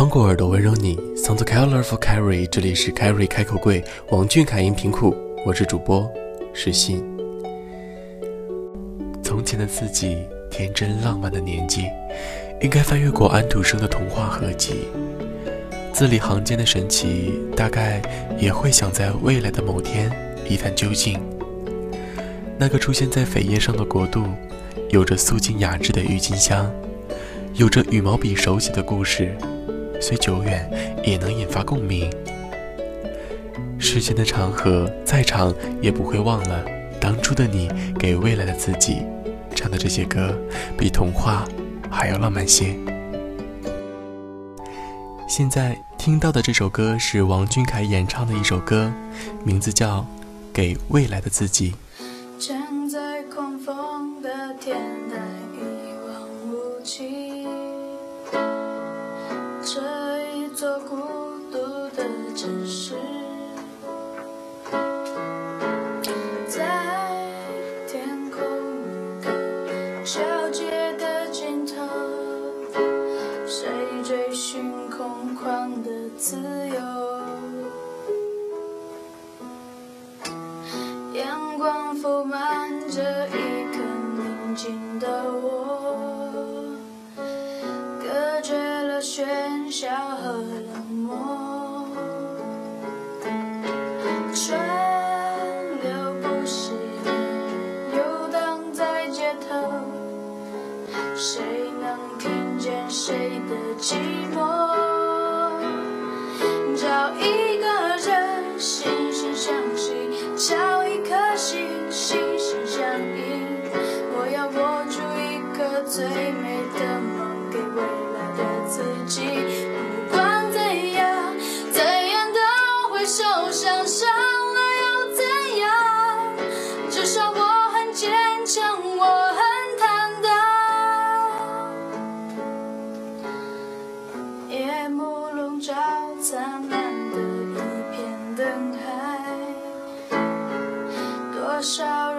穿过耳朵温柔你，Sound Colorful Carry，这里是 Carry 开口柜，王俊凯音频库，我是主播石信。从前的自己，天真浪漫的年纪，应该翻阅过安徒生的童话合集，字里行间的神奇，大概也会想在未来的某天一探究竟。那个出现在扉页上的国度，有着素净雅致的郁金香，有着羽毛笔手写的故事。虽久远，也能引发共鸣。时间的长河再长，也不会忘了当初的你给未来的自己唱的这些歌，比童话还要浪漫些。现在听到的这首歌是王俊凯演唱的一首歌，名字叫《给未来的自己》。站在狂风的天的多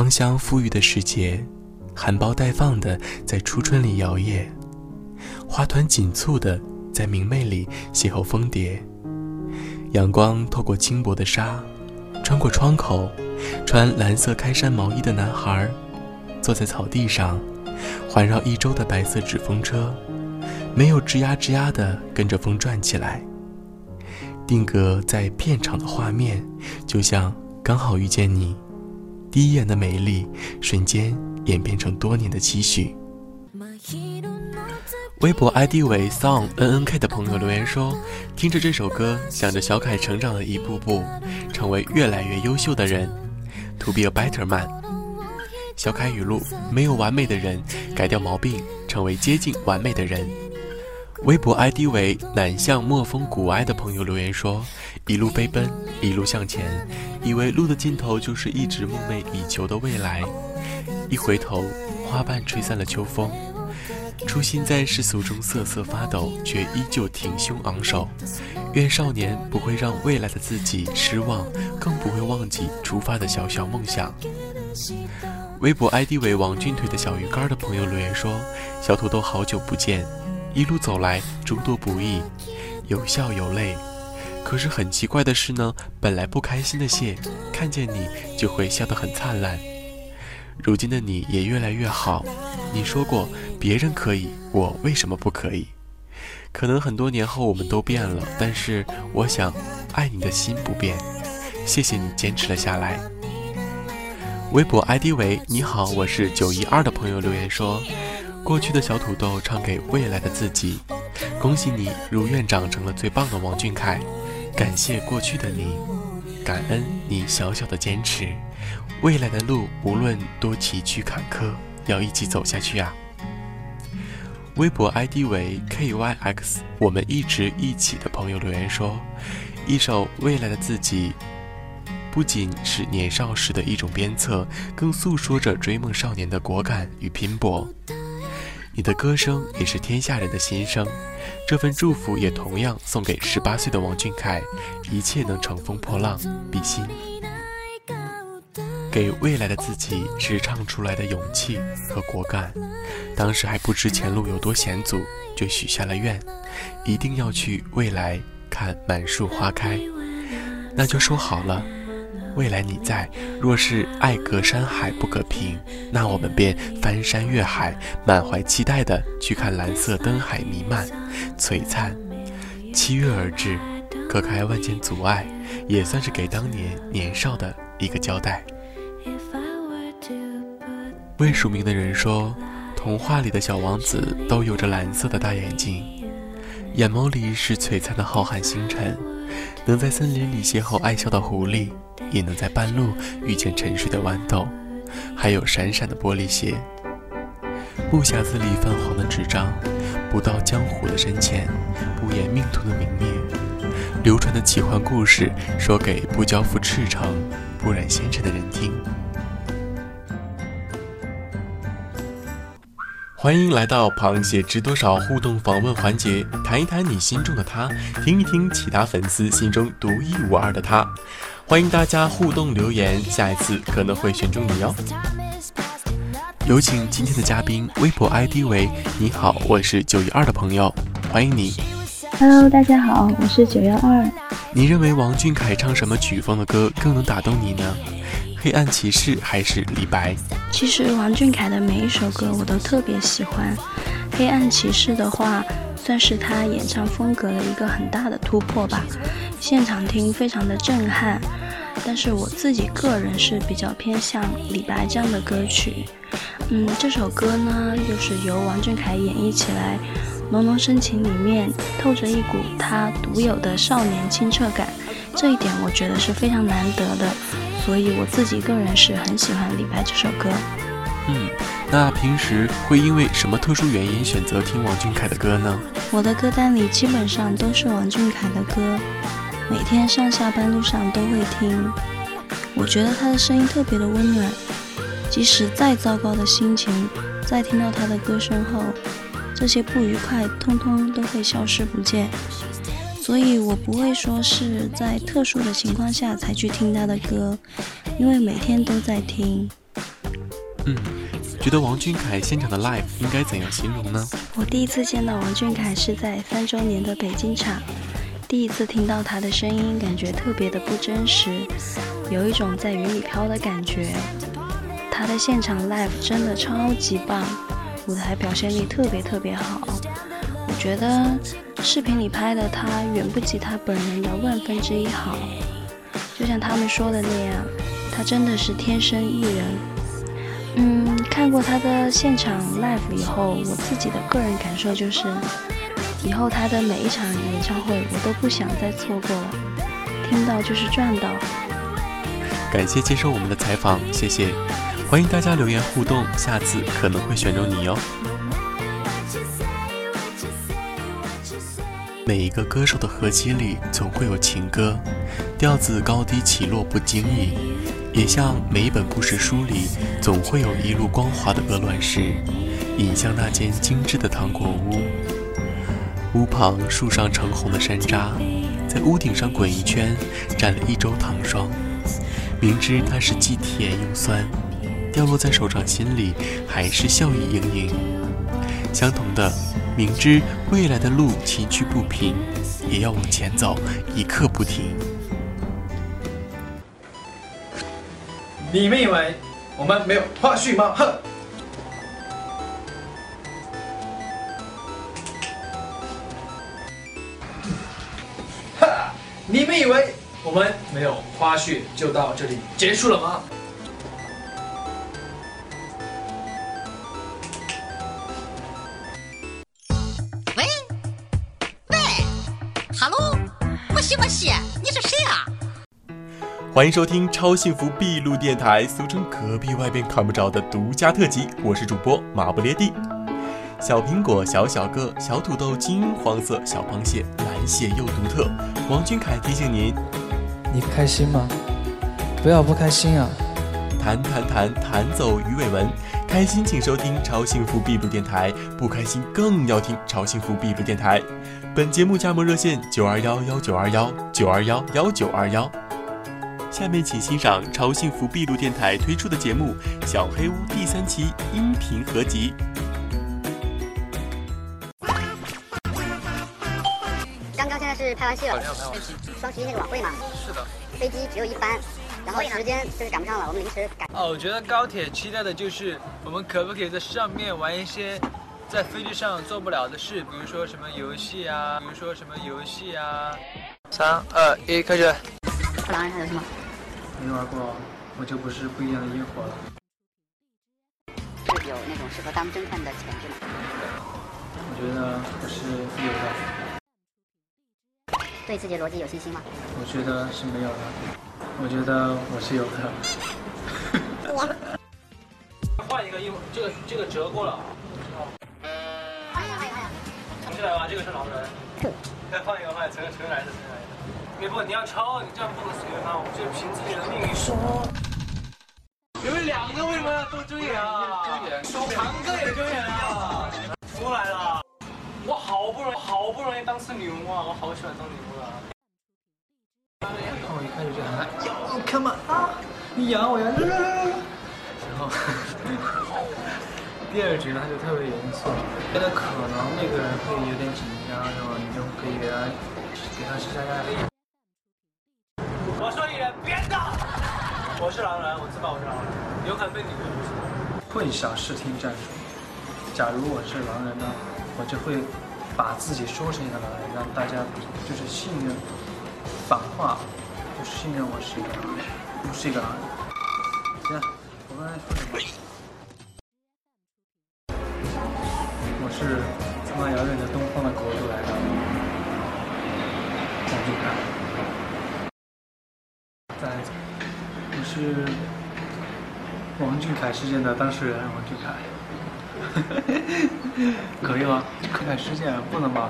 芳香馥郁的时节，含苞待放的在初春里摇曳，花团锦簇的在明媚里邂逅蜂蝶。阳光透过轻薄的纱，穿过窗口，穿蓝色开衫毛衣的男孩，坐在草地上，环绕一周的白色纸风车，没有吱呀吱呀的跟着风转起来。定格在片场的画面，就像刚好遇见你。第一眼的美丽，瞬间演变成多年的期许。微博 ID 为 song nnk 的朋友留言说：“听着这首歌，想着小凯成长的一步步，成为越来越优秀的人。To be a better man。”小凯语录：没有完美的人，改掉毛病，成为接近完美的人。微博 ID 为南向墨风古埃的朋友留言说：“一路飞奔，一路向前，以为路的尽头就是一直梦寐以求的未来。一回头，花瓣吹散了秋风。初心在世俗中瑟瑟发抖，却依旧挺胸昂首。愿少年不会让未来的自己失望，更不会忘记出发的小小梦想。”微博 ID 为王俊腿的小鱼干的朋友留言说：“小土豆好久不见，一路走来诸多不易，有笑有泪。可是很奇怪的是呢，本来不开心的谢，看见你就会笑得很灿烂。如今的你也越来越好。你说过别人可以，我为什么不可以？可能很多年后我们都变了，但是我想，爱你的心不变。谢谢你坚持了下来。”微博 ID 为你好，我是九一二的朋友留言说：“过去的小土豆唱给未来的自己，恭喜你如愿长成了最棒的王俊凯，感谢过去的你，感恩你小小的坚持，未来的路无论多崎岖坎坷，要一起走下去啊。”微博 ID 为 KYX，我们一直一起的朋友留言说：“一首未来的自己。”不仅是年少时的一种鞭策，更诉说着追梦少年的果敢与拼搏。你的歌声也是天下人的心声，这份祝福也同样送给十八岁的王俊凯，一切能乘风破浪，比心。给未来的自己是唱出来的勇气和果敢。当时还不知前路有多险阻，就许下了愿，一定要去未来看满树花开。那就说好了。未来你在，若是爱隔山海不可平，那我们便翻山越海，满怀期待的去看蓝色灯海弥漫，璀璨。七月而至，隔开万千阻碍，也算是给当年年少的一个交代。未署名的人说，童话里的小王子都有着蓝色的大眼睛，眼眸里是璀璨的浩瀚星辰，能在森林里邂逅爱笑的狐狸。也能在半路遇见沉睡的豌豆，还有闪闪的玻璃鞋。木匣子里泛黄的纸张，不到江湖的深浅，不言命途的明灭。流传的奇幻故事，说给不交付赤诚、不染纤尘的人听。欢迎来到螃蟹知多少互动访问环节，谈一谈你心中的他，听一听其他粉丝心中独一无二的他。欢迎大家互动留言，下一次可能会选中你哦。有请今天的嘉宾，微博 ID 为你好，我是九一二的朋友，欢迎你。Hello，大家好，我是九幺二。你认为王俊凯唱什么曲风的歌更能打动你呢？黑暗骑士还是李白？其实王俊凯的每一首歌我都特别喜欢。黑暗骑士的话，算是他演唱风格的一个很大的突破吧。现场听非常的震撼。但是我自己个人是比较偏向李白这样的歌曲，嗯，这首歌呢又是由王俊凯演绎起来，浓浓深情里面透着一股他独有的少年清澈感，这一点我觉得是非常难得的，所以我自己个人是很喜欢李白这首歌。嗯，那平时会因为什么特殊原因选择听王俊凯的歌呢？我的歌单里基本上都是王俊凯的歌。每天上下班路上都会听，我觉得他的声音特别的温暖，即使再糟糕的心情，在听到他的歌声后，这些不愉快通通都会消失不见。所以我不会说是在特殊的情况下才去听他的歌，因为每天都在听。嗯，觉得王俊凯现场的 live 应该怎样形容呢？我第一次见到王俊凯是在三周年的北京场。第一次听到他的声音，感觉特别的不真实，有一种在云里飘的感觉。他的现场 live 真的超级棒，舞台表现力特别特别好。我觉得视频里拍的他远不及他本人的万分之一好。就像他们说的那样，他真的是天生艺人。嗯，看过他的现场 live 以后，我自己的个人感受就是。以后他的每一场演唱会，我都不想再错过了。听到就是赚到。感谢接受我们的采访，谢谢。欢迎大家留言互动，下次可能会选中你哟。每一个歌手的合集里总会有情歌，调子高低起落不经意，也像每一本故事书里总会有一路光滑的鹅卵石，引向那间精致的糖果屋。屋旁树上橙红的山楂，在屋顶上滚一圈，沾了一周糖霜。明知它是既甜又酸，掉落在手掌心里，还是笑意盈盈。相同的，明知未来的路崎岖不平，也要往前走，一刻不停。你们以为我们没有花絮吗？哼！哈！你们以为我们没有花絮就到这里结束了吗？欢迎收听超幸福闭路电台，俗称隔壁外边看不着的独家特辑。我是主播马不列蒂。小苹果小小个，小土豆金黄色，小螃蟹蓝血又独特。王俊凯提醒您：你开心吗？不要不开心啊！弹弹弹弹走鱼尾纹，开心请收听超幸福闭路电台，不开心更要听超幸福闭路电台。本节目加盟热线：九二幺幺九二幺九二幺幺九二幺。下面请欣赏超幸福闭路电台推出的节目《小黑屋》第三期音频合集。刚刚现在是拍完戏了，双十一那个晚会嘛，是的。飞机只有一班，然后时间就是赶不上了，我们临时赶。哦，我觉得高铁期待的就是我们可不可以在上面玩一些在飞机上做不了的事，比如说什么游戏啊，比如说什么游戏啊。三二一，开始。狼人杀游戏吗？没玩过，我就不是不一样的烟火了。是有那种适合当侦探的潜质吗？我觉得我是有的，对自己的逻辑有信心吗？我觉得是没有的，我觉得我是有的。换一个衣服，这个这个折过了。哎呀哎呀！重新来吧，这个是狼人。再换一个，换重重来一次，重来。不，你要抄，你这样不能随便翻，我们就凭自己的命运说。你们两个为什么要都睁眼啊？睁眼，长哥也睁眼啊！出来了，我好不容易，好不容易当次女巫啊，我好喜欢当女巫啊。看我一开始就喊，哟，come on 啊，你养我呀，然后第二局呢，他就特别严肃，觉得可能那个人会有点紧张，是吧？你就可以给他给他施加压力。我说你别打！我是狼人，我自爆我是狼人，有可能被你们混淆视听战术。假如我是狼人呢，我就会把自己说成一个狼人，让大家就是信任，反话，就是信任我是一个狼人，不是一个狼人。行，我刚才说什么？是王俊凯事件的当事人王俊凯。可以吗？俊凯事件不能吧？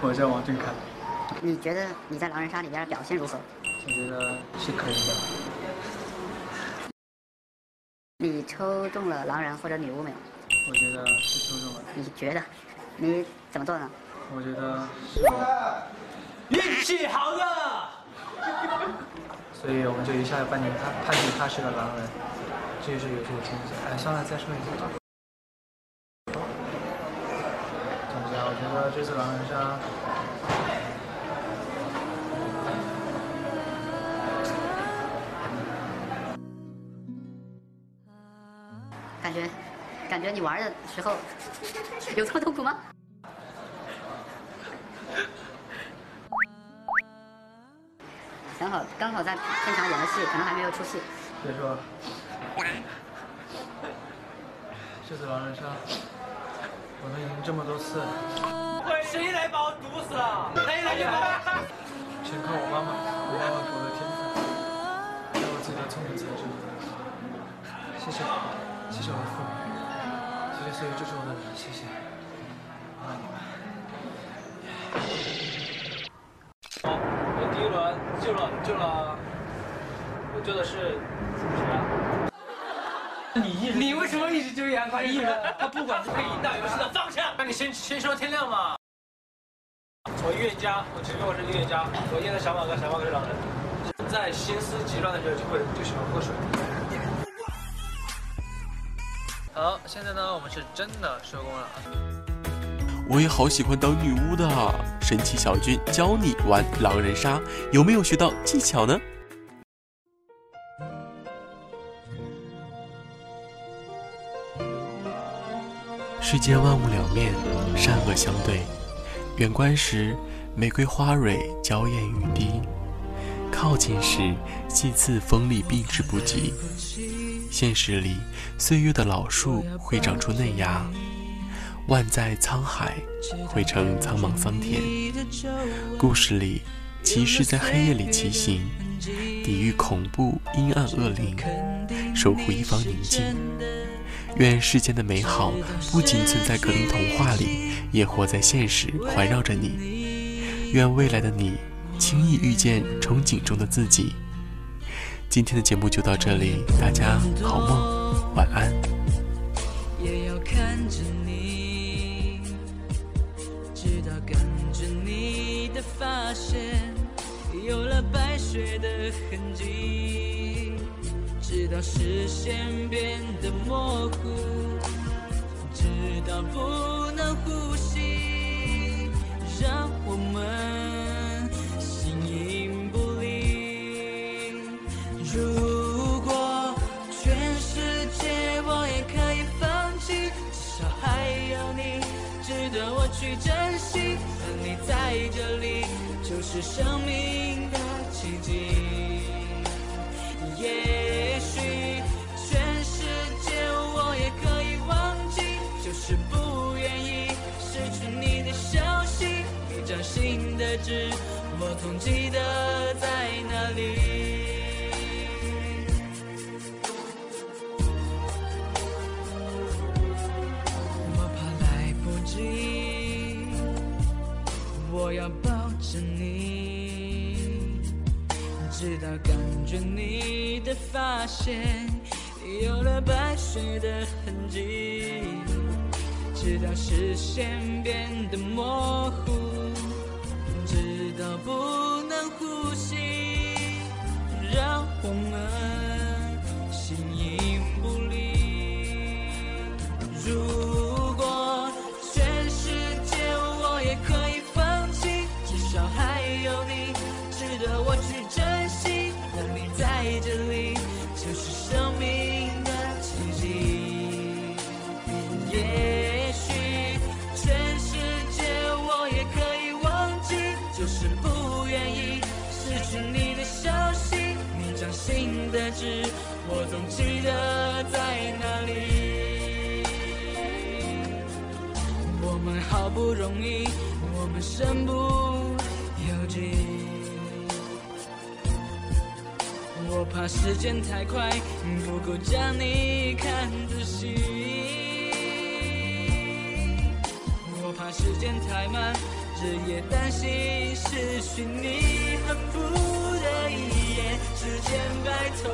我叫王俊凯。你觉得你在狼人杀里边表现如何？我觉得是可以的。你抽中了狼人或者女巫没有？我觉得是抽中了。你觉得？你怎么做呢？我觉得是我运气好的。所以我们就一下就判定他判定他是个狼人，这就是游戏的天性。哎，算了，再说一次。总之啊，我觉得这次狼人杀。感觉，感觉你玩的时候有这么痛苦吗？好刚好在片场演的戏，可能还没有出戏。别说，这次狼人杀，我们赢这么多次，谁来把我毒死了？谁来就把我？全靠我妈妈，我妈妈给我的天赋，还有我自己的聪明才智。谢谢，谢谢我的父母，谢谢所有支持我的人，谢谢，我爱你们。救了，救了。我救的是什么？你为什么一直救杨宽艺人？他不管是以引导游戏的，方向。那你先先说天亮嘛。我预言家，我承认我是预言家。我验的小马哥，小马哥是老人。在心思急乱的时候就会就喜欢喝水。好，现在呢，我们是真的收工了。我也好喜欢当女巫的，神奇小军教你玩狼人杀，有没有学到技巧呢？世间万物两面，善恶相对。远观时，玫瑰花蕊娇艳欲滴；靠近时，细刺锋利避之不及。现实里，岁月的老树会长出嫩芽，万载沧海汇成苍茫桑田。故事里，骑士在黑夜里骑行，抵御恐怖阴暗恶灵，守护一方宁静。愿世间的美好不仅存在格林童话里，也活在现实，环绕着你。愿未来的你轻易遇见憧憬中的自己。今天的节目就到这里，大家好梦，晚安。也要看着现有了白雪的痕迹。直到视线变得模糊，直到不能呼吸，让我感觉你的发线有了白雪的痕迹，直到视线变得模糊，直到不记得在哪里。我们好不容易，我们身不由己。我怕时间太快，不够将你看仔细。我怕时间太慢，日夜担心失去你，恨不得一夜之间白头，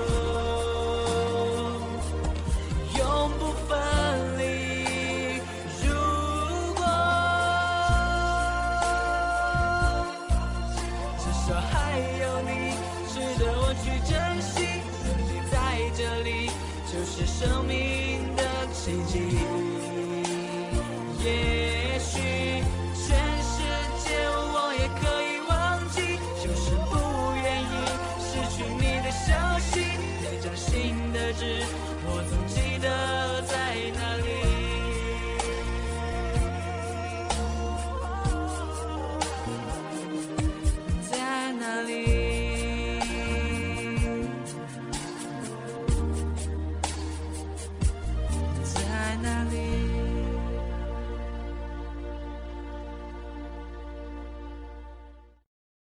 分离。如果至少还有你值得我去珍惜，你在这里就是生命